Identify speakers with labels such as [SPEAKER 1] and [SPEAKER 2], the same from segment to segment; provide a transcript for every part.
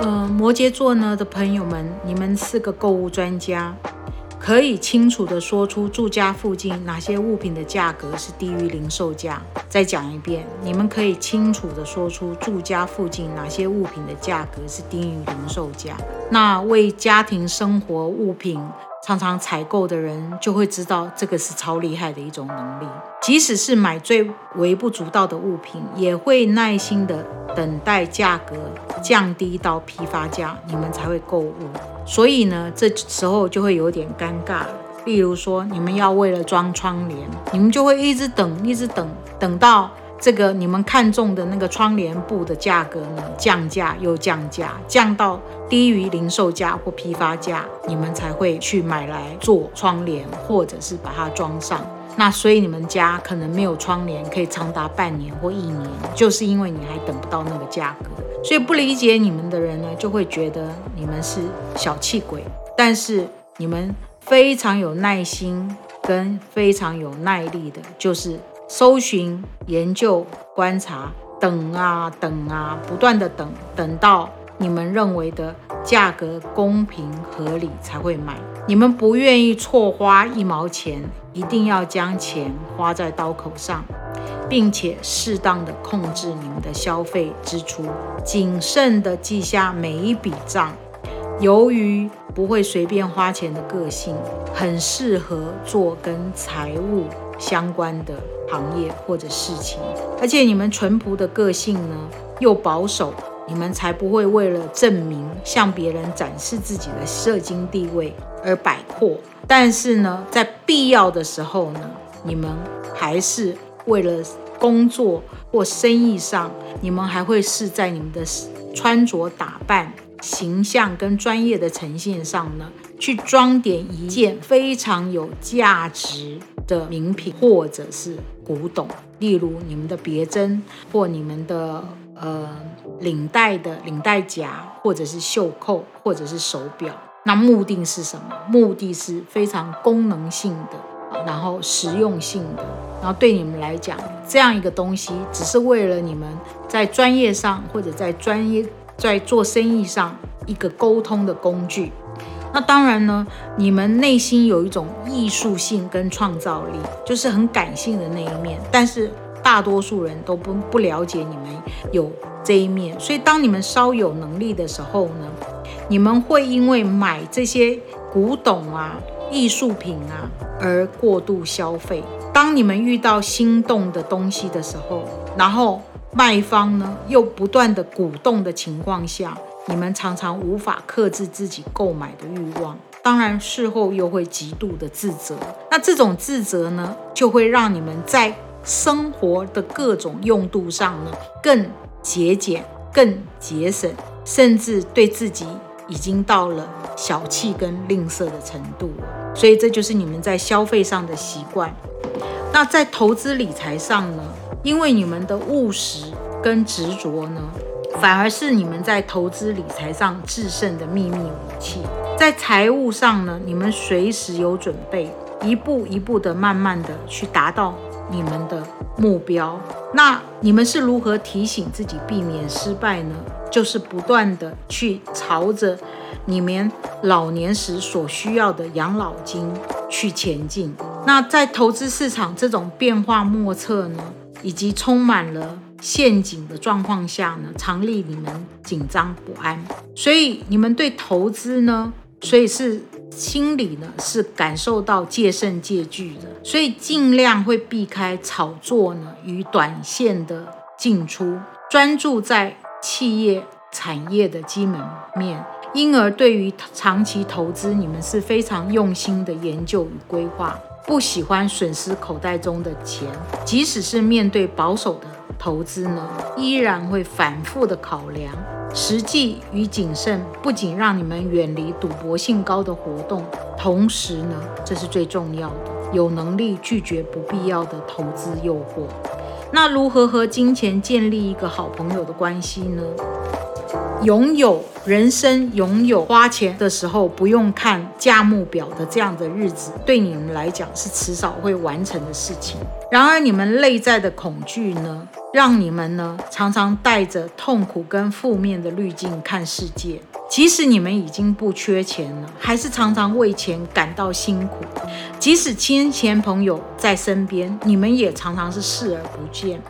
[SPEAKER 1] 呃，摩羯座呢的朋友们，你们是个购物专家，可以清楚的说出住家附近哪些物品的价格是低于零售价。再讲一遍，你们可以清楚的说出住家附近哪些物品的价格是低于零售价。那为家庭生活物品。常常采购的人就会知道，这个是超厉害的一种能力。即使是买最微不足道的物品，也会耐心的等待价格降低到批发价，你们才会购物。所以呢，这时候就会有点尴尬。例如说，你们要为了装窗帘，你们就会一直等，一直等，等到。这个你们看中的那个窗帘布的价格呢，降价又降价，降到低于零售价或批发价，你们才会去买来做窗帘，或者是把它装上。那所以你们家可能没有窗帘，可以长达半年或一年，就是因为你还等不到那个价格。所以不理解你们的人呢，就会觉得你们是小气鬼。但是你们非常有耐心跟非常有耐力的，就是。搜寻、研究、观察，等啊等啊，不断的等，等到你们认为的价格公平合理才会买。你们不愿意错花一毛钱，一定要将钱花在刀口上，并且适当的控制你们的消费支出，谨慎的记下每一笔账。由于不会随便花钱的个性，很适合做跟财务相关的。行业或者事情，而且你们淳朴的个性呢又保守，你们才不会为了证明向别人展示自己的社经地位而摆阔。但是呢，在必要的时候呢，你们还是为了工作或生意上，你们还会是在你们的穿着打扮、形象跟专业的呈现上呢，去装点一件非常有价值的名品，或者是。古董，例如你们的别针或你们的呃领带的领带夹，或者是袖扣，或者是手表，那目的是什么？目的是非常功能性的，然后实用性的，然后对你们来讲，这样一个东西只是为了你们在专业上或者在专业在做生意上一个沟通的工具。那当然呢，你们内心有一种艺术性跟创造力，就是很感性的那一面。但是大多数人都不不了解你们有这一面，所以当你们稍有能力的时候呢，你们会因为买这些古董啊、艺术品啊而过度消费。当你们遇到心动的东西的时候，然后卖方呢又不断的鼓动的情况下。你们常常无法克制自己购买的欲望，当然事后又会极度的自责。那这种自责呢，就会让你们在生活的各种用度上呢更节俭、更节省，甚至对自己已经到了小气跟吝啬的程度。所以这就是你们在消费上的习惯。那在投资理财上呢，因为你们的务实跟执着呢。反而是你们在投资理财上制胜的秘密武器。在财务上呢，你们随时有准备，一步一步的、慢慢的去达到你们的目标。那你们是如何提醒自己避免失败呢？就是不断的去朝着你们老年时所需要的养老金去前进。那在投资市场这种变化莫测呢，以及充满了。陷阱的状况下呢，常令你们紧张不安，所以你们对投资呢，所以是心里呢是感受到戒慎戒惧的，所以尽量会避开炒作呢与短线的进出，专注在企业产业的基本面。因而对于长期投资，你们是非常用心的研究与规划，不喜欢损失口袋中的钱，即使是面对保守的投资呢，依然会反复的考量。实际与谨慎不仅让你们远离赌博性高的活动，同时呢，这是最重要的，有能力拒绝不必要的投资诱惑。那如何和金钱建立一个好朋友的关系呢？拥有人生拥有花钱的时候不用看价目表的这样的日子，对你们来讲是迟早会完成的事情。然而，你们内在的恐惧呢，让你们呢常常带着痛苦跟负面的滤镜看世界。即使你们已经不缺钱了，还是常常为钱感到辛苦。即使亲钱朋友在身边，你们也常常是视而不见。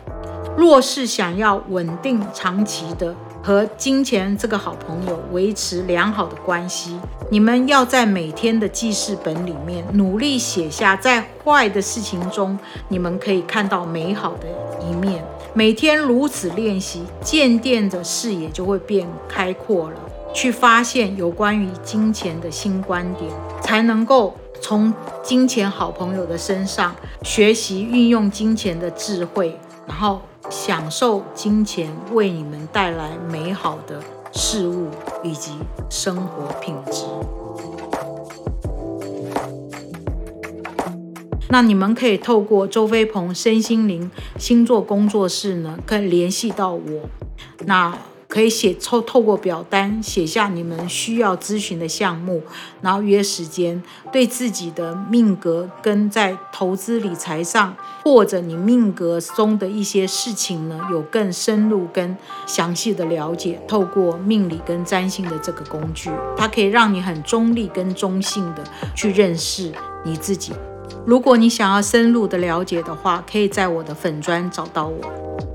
[SPEAKER 1] 若是想要稳定长期的。和金钱这个好朋友维持良好的关系，你们要在每天的记事本里面努力写下，在坏的事情中，你们可以看到美好的一面。每天如此练习，渐渐的视野就会变开阔了，去发现有关于金钱的新观点，才能够从金钱好朋友的身上学习运用金钱的智慧，然后。享受金钱为你们带来美好的事物以及生活品质。那你们可以透过周飞鹏身心灵星座工作室呢，可以联系到我。那。可以写透透过表单写下你们需要咨询的项目，然后约时间，对自己的命格跟在投资理财上，或者你命格中的一些事情呢，有更深入跟详细的了解。透过命理跟占星的这个工具，它可以让你很中立跟中性的去认识你自己。如果你想要深入的了解的话，可以在我的粉砖找到我。